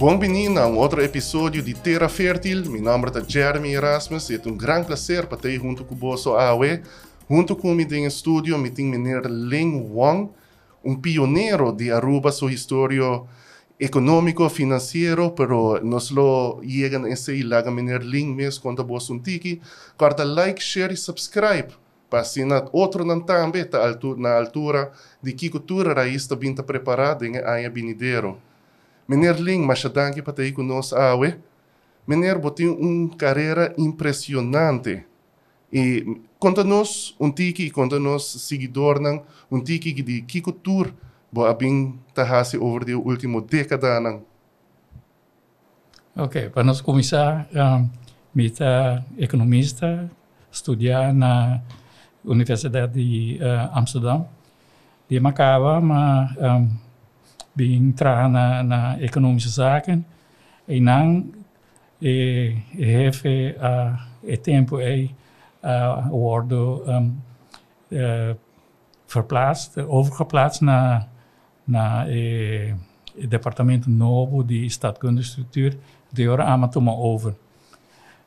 Bom-vindo a um outro episódio de Terra Fértil. Meu nome é Jeremy Erasmus e é um grande prazer para estar junto com o Aue. Junto comigo em estúdio, me tem o Ling Wang, um pioneiro de Aruba, sua história econômico, financeiro, pero nos lo llegan esse ilaga menir Ling mesmo quando você um tiki. Corta like, share e subscribe. Para assim outro não também tá na altura de que cultura raiz está preparada em a binideiro. Meneer Ling, machadangue para ter conosco awe. Meneer botou uma carreira impressionante. E conta-nos um tiki, conta-nos seguidor um tiki de Kiko Tour, bo abing tahasi over de último década nang. Ok, para nós começar, um, mita economista, estudar na Universidade de uh, Amsterdam. Dia macaba, ma um, entrar na, na economische zaken. En dan eh, heeft uh, het tempo e uh, worden um, uh, verplaatst, overgeplaatst naar, naar eh, het departement novo de stadkundige structuur. De jaren amatoma over.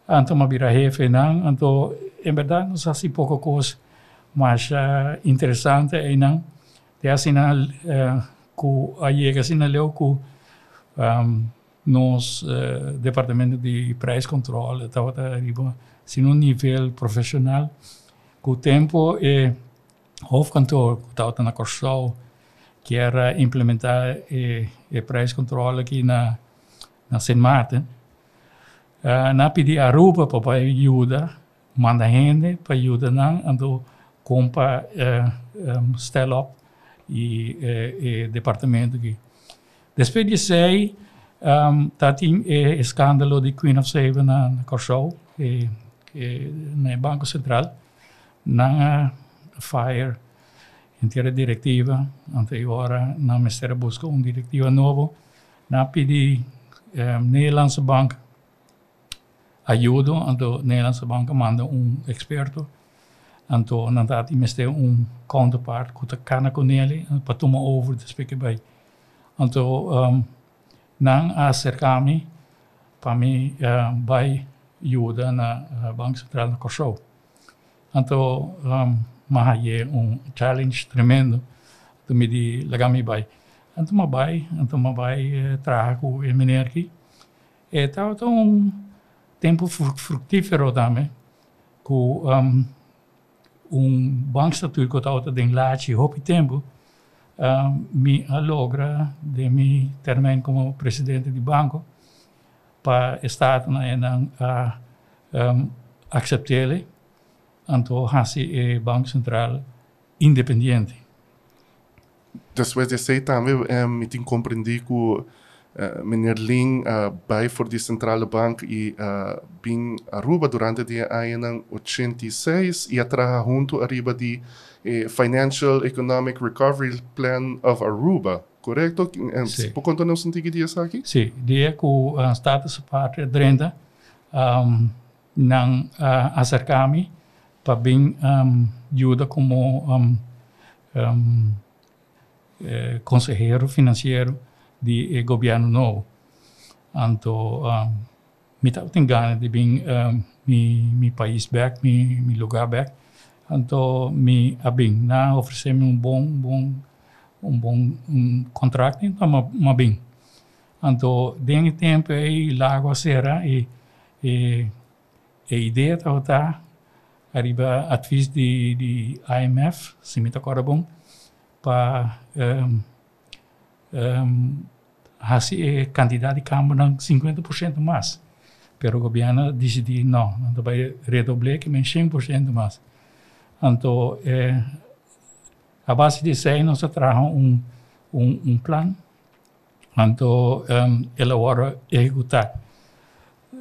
Antoma bira heeft en anto en verdad nos hace poco cos mas uh, interessante en dan de asina uh, ku ayega sinaleu ku um, nos uh, departamento de prijscontrole estava arriba sin um nível profissional com o tempo e hoofdkantoor estava na Corsol que era implementar e, e prijscontrole aqui na na Sint Maarten uh, na pedi Aruba para ajuda manda gente para ajudar não ando compra uh, um, stel op e, departamento aqui. Depois disso aí, um, tá tinha o escândalo de Queen of Seven na, na Corsol, e, e, no Banco Central, na Fire, inteira diretiva, até agora, na Ministério busca uma diretiva nova, na pedi um, Nederlandse Bank ajuda, então a Nederlandse Bank manda um experto Anto nandati meste um counterpart kuta kana kuneli patuma over te spreken bij. Anto um, nang acercami pami uh, bij Juda na uh, Bank Central na Kosovo. Anto um, mahaye um challenge tremendo. Anto me di lagami bij. Anto mabai, anto mabai uh, trago e menerki. E tava um tempo fructífero também. Com um, um bankstatuto que eu estava em Lachi, hopi tempo, me alogra de mi termine como presidente do banco para estar na a um, acceptele anto e Banco Central independente. Depois de sei também, me tem compreendido que uh, meneer Ling uh, bij voor die centrale bank e uh, bin Aruba durante de ano 86 e atrás junto arriba de eh, Financial Economic Recovery Plan of Aruba, correto? Sì. Può contarnos un tigre di aqui? Sì, di è che uh, status parte drenta um, ng uh, acercami para bem um, ajuda como um, um, eh, consejero financeiro governo novo. Anto um, mi tingana di bing um, mi mi país back, mi mi lugar back. Anto mi abing na oferecemos um bom bom um bom um contrato então ma, ma bing. Anto dengue tempo e lago será e e a ideia tá tá arriba advies di di IMF, me tá bom, para um, um, e candidato de Câmara 50% mais. Pero o governo decidiu não, não vai redobrar que 100% mais. Então, eh, a base disso aí, nós trazemos um, um, um plano, então, um, ele agora executar.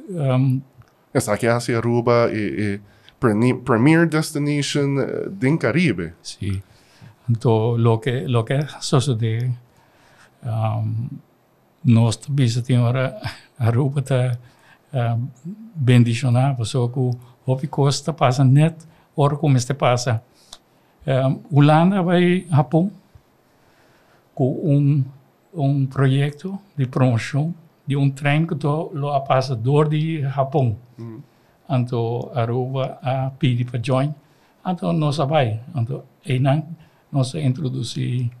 Um, Essa aqui é a Aruba e, e premier destination do Caribe. Sim. Então, o que, o que sucede, um, nós também ora Aruba está uh, bendicionado, só que o costa passa net, ora como este passa. Um, Holanda vai Japão com um, um projeto de promoção de um trem que lo passa door de Japão. Anto Aruba a pedi para join. Anto nós vai. Anto Einan nós introduzi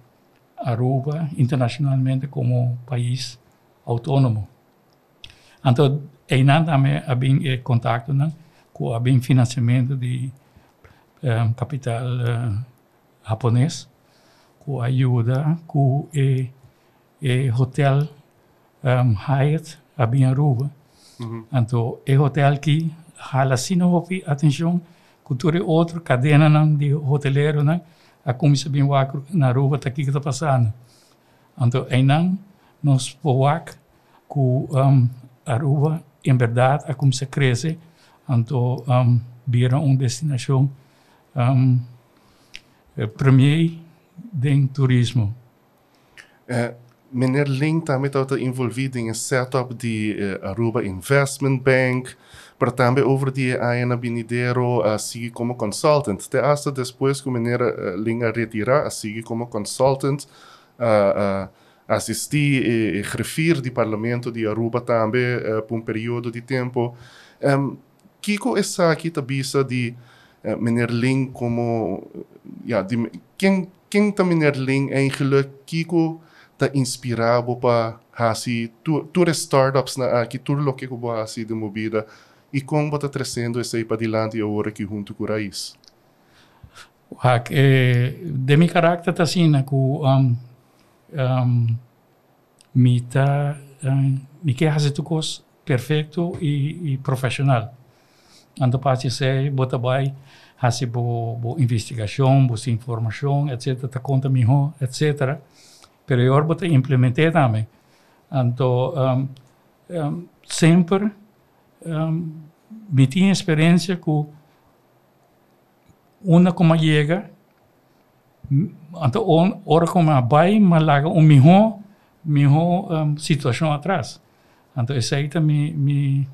Aruba internacionalmente como país autônomo. Anto Einan também abin eh, contato né, com abin financiamento de um, capital uh, japonês, com ajuda com e hotel um, Hyatt abin Aruba. Anto e hotel que hala sino atenção cultura outra cadena não de hoteleiro não a se bem wak na Aruba tá aqui que tá passando. Anto einan nos wak ku um, Aruba em verdade a como se cresce anto um, vira uma destinação um, eh, premier de turismo. Eh, meneer Ling também está envolvido em setup de eh, Aruba Investment Bank, para também over die Aena Binidero a seguir como consultant. Até hasta depois que meneer eh, a retirar, a seguir como consultant, a assistir e, e refir de parlamento de Aruba também eh, por um período de tempo. Um, Kiko essa aqui tabisa de uh, meneer Ling como ja, die, quem quem tá meneer Ling eigenlijk Kiko tá inspirado para hasi tu tu startups na aqui tudo lo que eu hasi de movida e como está trazendo isso aí para dilante agora aqui junto com Raiz. Hak, eh, de mi carácter tá assim, ku um, um, tá um, mi quer fazer tudo perfeito e, e profissional. Ando pode ser, bota vai, fazer bo, bo investigação, bo informação, etc. Tá conta melhor, etc. Pero eu bota implementar também. Então, um, um, sempre um, tinha experiência com una como chega, então, hora como vai, mas lá um melhor, melhor um, situação atrás. Então, isso aí também me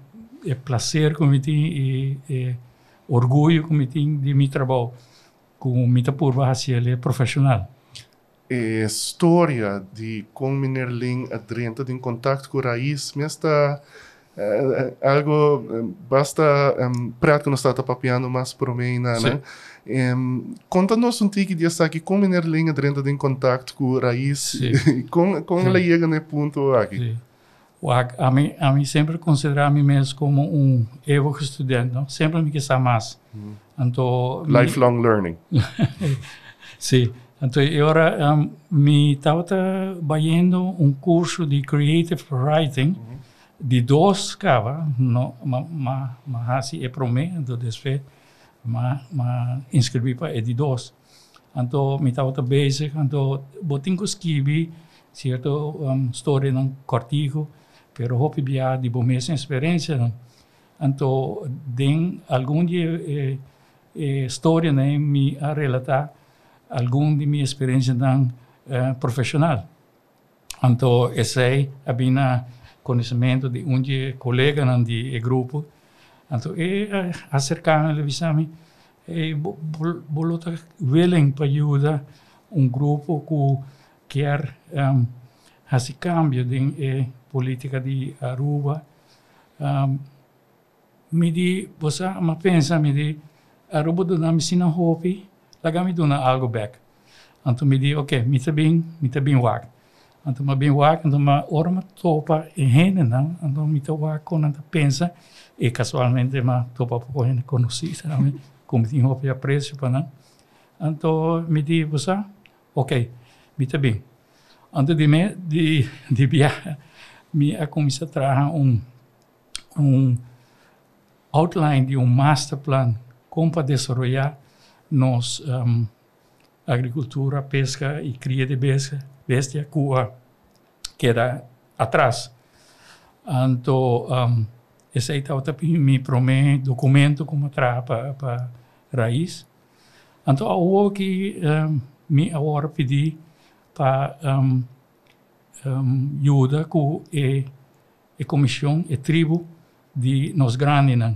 é prazer que me tem e, orgulho que me tem de meu trabalho com minha curva racial profissional. E história de como Meneer Ling adrenta em contato com o raiz, me está uh, algo um, basta um, prático nós está papiando mais por mim, né? Um, Conta-nos um tique de aqui como Meneer Ling adrenta em contato com o raiz como, como ela chega nesse ponto aqui. A mim, a mim sempre considerar a mim mesmo como um eu estudante, não? sempre me quis mais. Hum. Então, Lifelong me... learning. Sim. Então, agora um, me estava fazendo um curso de creative writing Uhum. de dois cava, no, ma, ma, ma assim é para mim, então depois ma, ma inscrevi para é de dois. Então, me estava basic, então, botinho que escrevi, certo, um, história num cortigo, pero hopi bia di bo mesma experiência não então den algum dia eh, eh, história né me a relatar algum de minha experiência não eh, profissional então esse abina conhecimento de um dia colega não de grupo então e eh, acercar ele visami e bolota willing para ajudar um grupo que quer um, fazer cambio de eh, política de Aruba. Um, mi di, bosa, ma pensa, mi di, Aruba do na misina hopi, laga mi do na algo back. Anto mi di, ok, mi ta bing, mi ta bing wak. Anto ma bing wak, anto ma ora ma topa e hene na, anto mi ta wak con anta pensa, e casualmente ma topa poco hene conhecida, na mi, como tinha hopi a preço pa na. Anto mi di, bosa, ok, mi ta bing. Anto di me, di, di viaje, me a comissão traz um, um outline de um master plan como para desenvolver nos um, agricultura, pesca e cria de bestia, bestia que queda atrás. Então, um, esse aí me promete documento como traz para pa raiz. Então, o que um, me agora pedi para um, um, ajuda com a, a comissão, a tribo de nos grandes.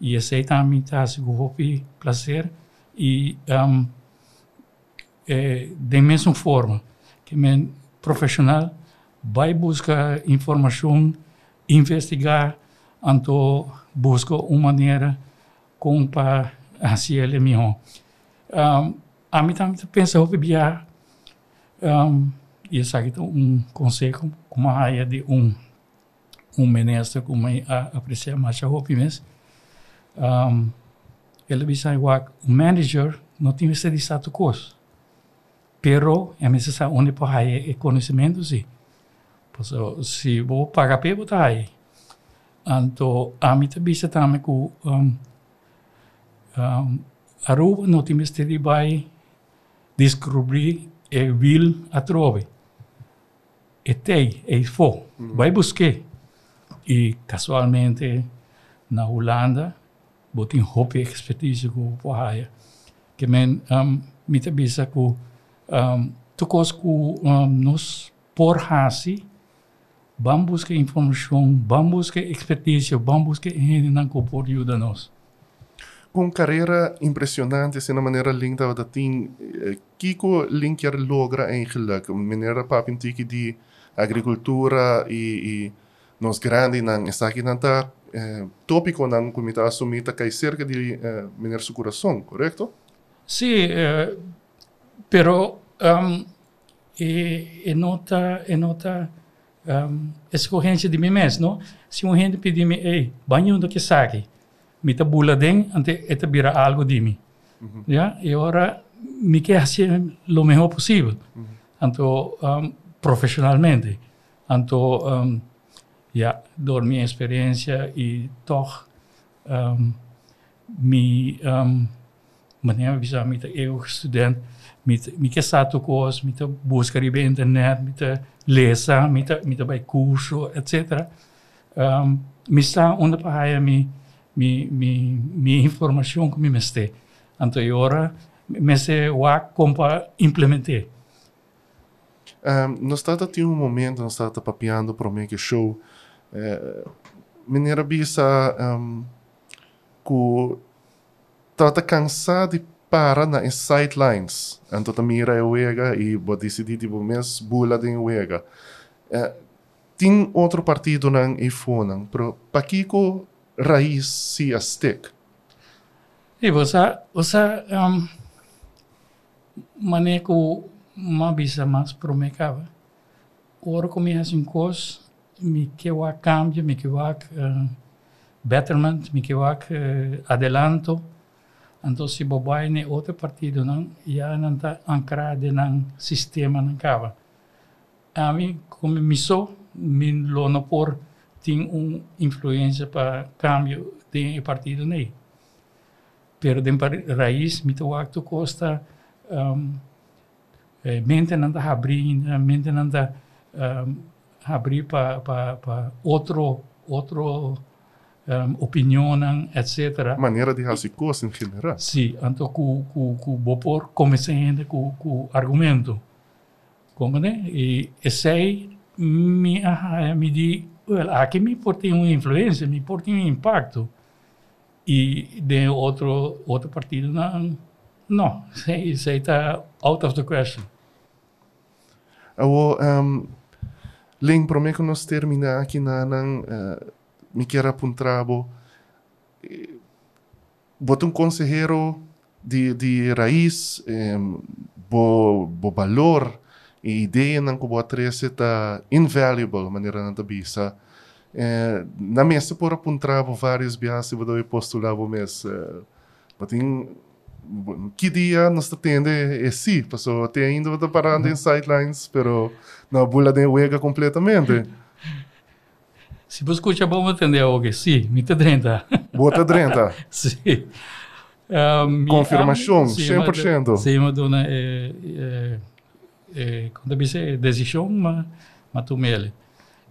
E esse aí também está o prazer e um, é, de mesma forma que men profissional vai buscar informação, investigar, então busca uma maneira como para assim ele. Um, a mim também pensa que via um, e isso aqui um conselho como a área de um um ministro como a aprecia mais a roupa mesmo. Um, ele bisa igual o manager não tem esse de status quo. Pero é necessário onde para é conhecimento sim. Se vou pagar para botar aí. Então, a mim também também que um, um, Aruba não tem de vai descobrir e vil atrove. E tem, e for. Vai buscar. E casualmente na Holanda, botem roupa expertise com o Pohaya. Que men, um, me te bisa que um, tukos ku um, nos por hasi, vamos buscar informação, vamos buscar expertise, vamos buscar gente que pode ajudar nós. Com carreira impressionante, assim, na maneira linda dat tem, Kiko linker logra eigenlijk, maneira papintiki de agricultura e, e nos grande nan está aqui nanta eh, tópico nan comita assumita que cerca de eh, maneira su coração, correto? Sì, eh, però um, e, e nota, e nota um, escorrência de mim mesmo, não? Se um gente pedir-me, ei, banho do que sabe, mita buladeng ante eta bira algo di mi. Mm-hmm. Ja, e ora mi quer hacer lo mejor posible. Mm-hmm. Anto um, profissionalmente. Anto um, ja, door mi experiencia y toch um, mi um, maniera bisa mita eu student mita mita satu kos mita busca ribe internet mita lesa mita mita by curso etc. Um, mi sta onda pa haya mi mi, mi, mi informação que me meste. Agora, me se wa compa implementei. Um, nós estamos tendo um momento, nós estamos papiando para o Make Show. Uh, Mineira bisa um, que está cansado de parar nas sidelines. Então, tá mira a uega e vou decidir tipo mês bula de uega. Uh, tem outro partido na iPhone, mas para Kiko raiz si aztec. E você, você um, maneco uma bisa mais promecava. Ora começa um coisa, o cambio, o uh, betterment, me que o uh, adelanto. Então se bobai ne outro partido não, já não está ancrado no sistema não cava. A mim como sou, me lo no por tem uma influência para cambio de partido nem. Pero de raiz, muito acto costa um, eh, mente não está abrindo, mente não está um, abrir para pa, pa outro outro um, opinião, etc. Maneira de fazer coisas em geral. Sim, então com com com bopor comecei com com argumento, como né? E esse me me di well, aqui me tem uma influência, me tem um impacto. E de outro, outro partido, não. Não, isso está out of the question. Awo, um, Ling, prometo nós terminar aqui na nang uh, me quer apuntrabo. Bota um conselheiro de, de raiz, um, bo, bo valor, e ideia ng kubo trese ta invaluable maneira na tabisa. Eh, na mesa por apuntar vários bias e vou postular o mês. Eh, Batin que dia nós atende é sim, passou até ainda vou parando em sidelines, pero na bula de uega completamente. Se você escuta bom atender algo, sim, me te drenta. Bota drenta. sim. Um, Confirmação, 100%. Sim, mas dona é, é eh, quando dice decisão, mas mas tomele.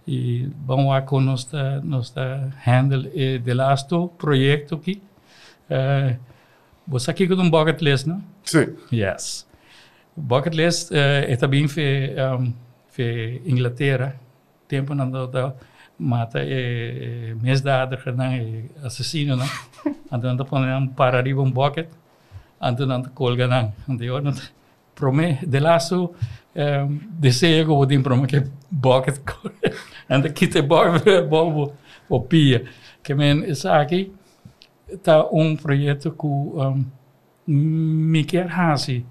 E vamos lá com nossa nossa handle eh, de lasto projeto aqui. Uh, você aqui com um bucket list, não? Sim. Yes. Bucket list uh, é também para um, Inglaterra. Tempo não dá mata é, é mês da adra não é assassino não. Então não põe um para arriba um bucket. Então não colga não. Então para mim, de laço, um, desejo que eu tenho para mim que bucket anda aqui te bobo o pia que men isso aqui tá um projeto que um, quer fazer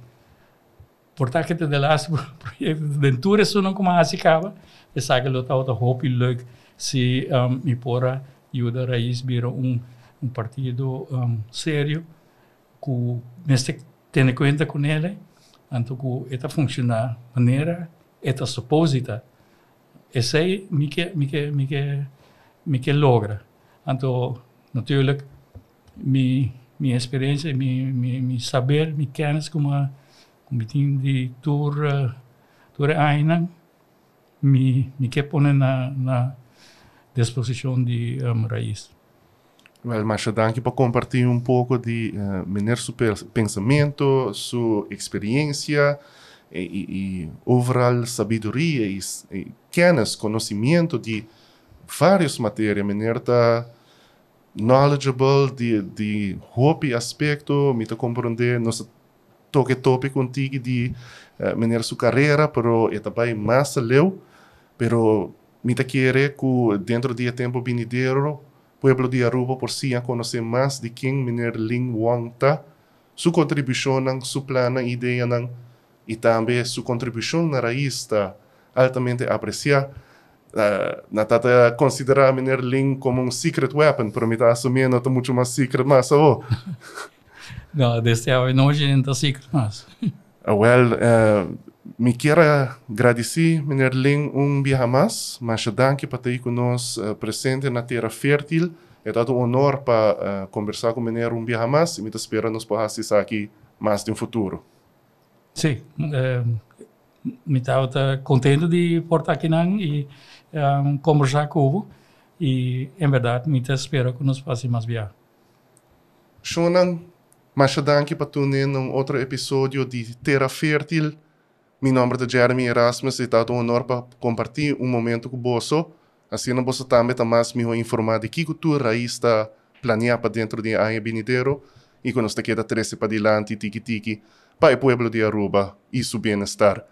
portanto de laatste project de tour is zo'n kom aan kaba e sabe lo tá hoop leuk se um, me pora ajuda raiz vira um um partido um, sério que neste tem conta com ele anto que eta funciona maneira eta suposita e sei me que me que logra. Anto natuurlijk mi mi experiência mi saber mi kennis como meeting di tour uh, tour ainang mi mi que pone na na disposição de um, raiz. Well, mas danke por compartilhar um pouco de uh, meneer seu pensamento, sua experiência e, e, e overall sabedoria e, e conhecimento de várias matérias. Meneer está knowledgeable de, de hobby aspecto, me está compreender nossa toque tope contigo de uh, maneira sua carreira, pero é também mais leu, pero me querer que dentro de tempo venideiro, pueblo de Aruba por si a conhecer mais de quem Miner Ling Wang tá, sua contribuição, sua plano, ideia, e também sua contribuição na raiz está altamente apreciada. Uh, na tata considerar Miner Ling como um secret weapon, pero me está assumindo que muito mais secret, mas oh. Ja, det ser não gente assim, mas. Well, uh, me quero agradecer, Mr. Ling, um dia mais, mas danke para ter conosco uh, presente na Terra Fértil. É dado um honor para uh, conversar com Mr. um dia mais e me espero nos possa assistir aqui mais no futuro. Sim, uh, me estava contente de portar aqui e um, conversar com e, em verdade, me espero que nos passe mais viagem. Shonan, mas danke para tunin num outro episódio de Terra Fértil. Meu nome é Jeremy Erasmus e está um honor para compartilhar um momento com você. Assim, você também está mais me informar de que cultura está planeada dentro de Aia Benideiro e quando você queda 13 para diante, tiki tiki, para o povo de Aruba e seu bem-estar.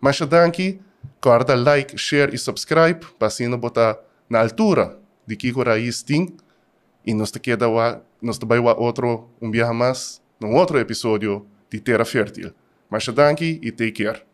Mas danke, guarda like, share e subscribe para assim botar na altura de que o raiz e nos queda nos vai outro um dia mais num outro episódio de Terra Fértil. Mas danke e take care.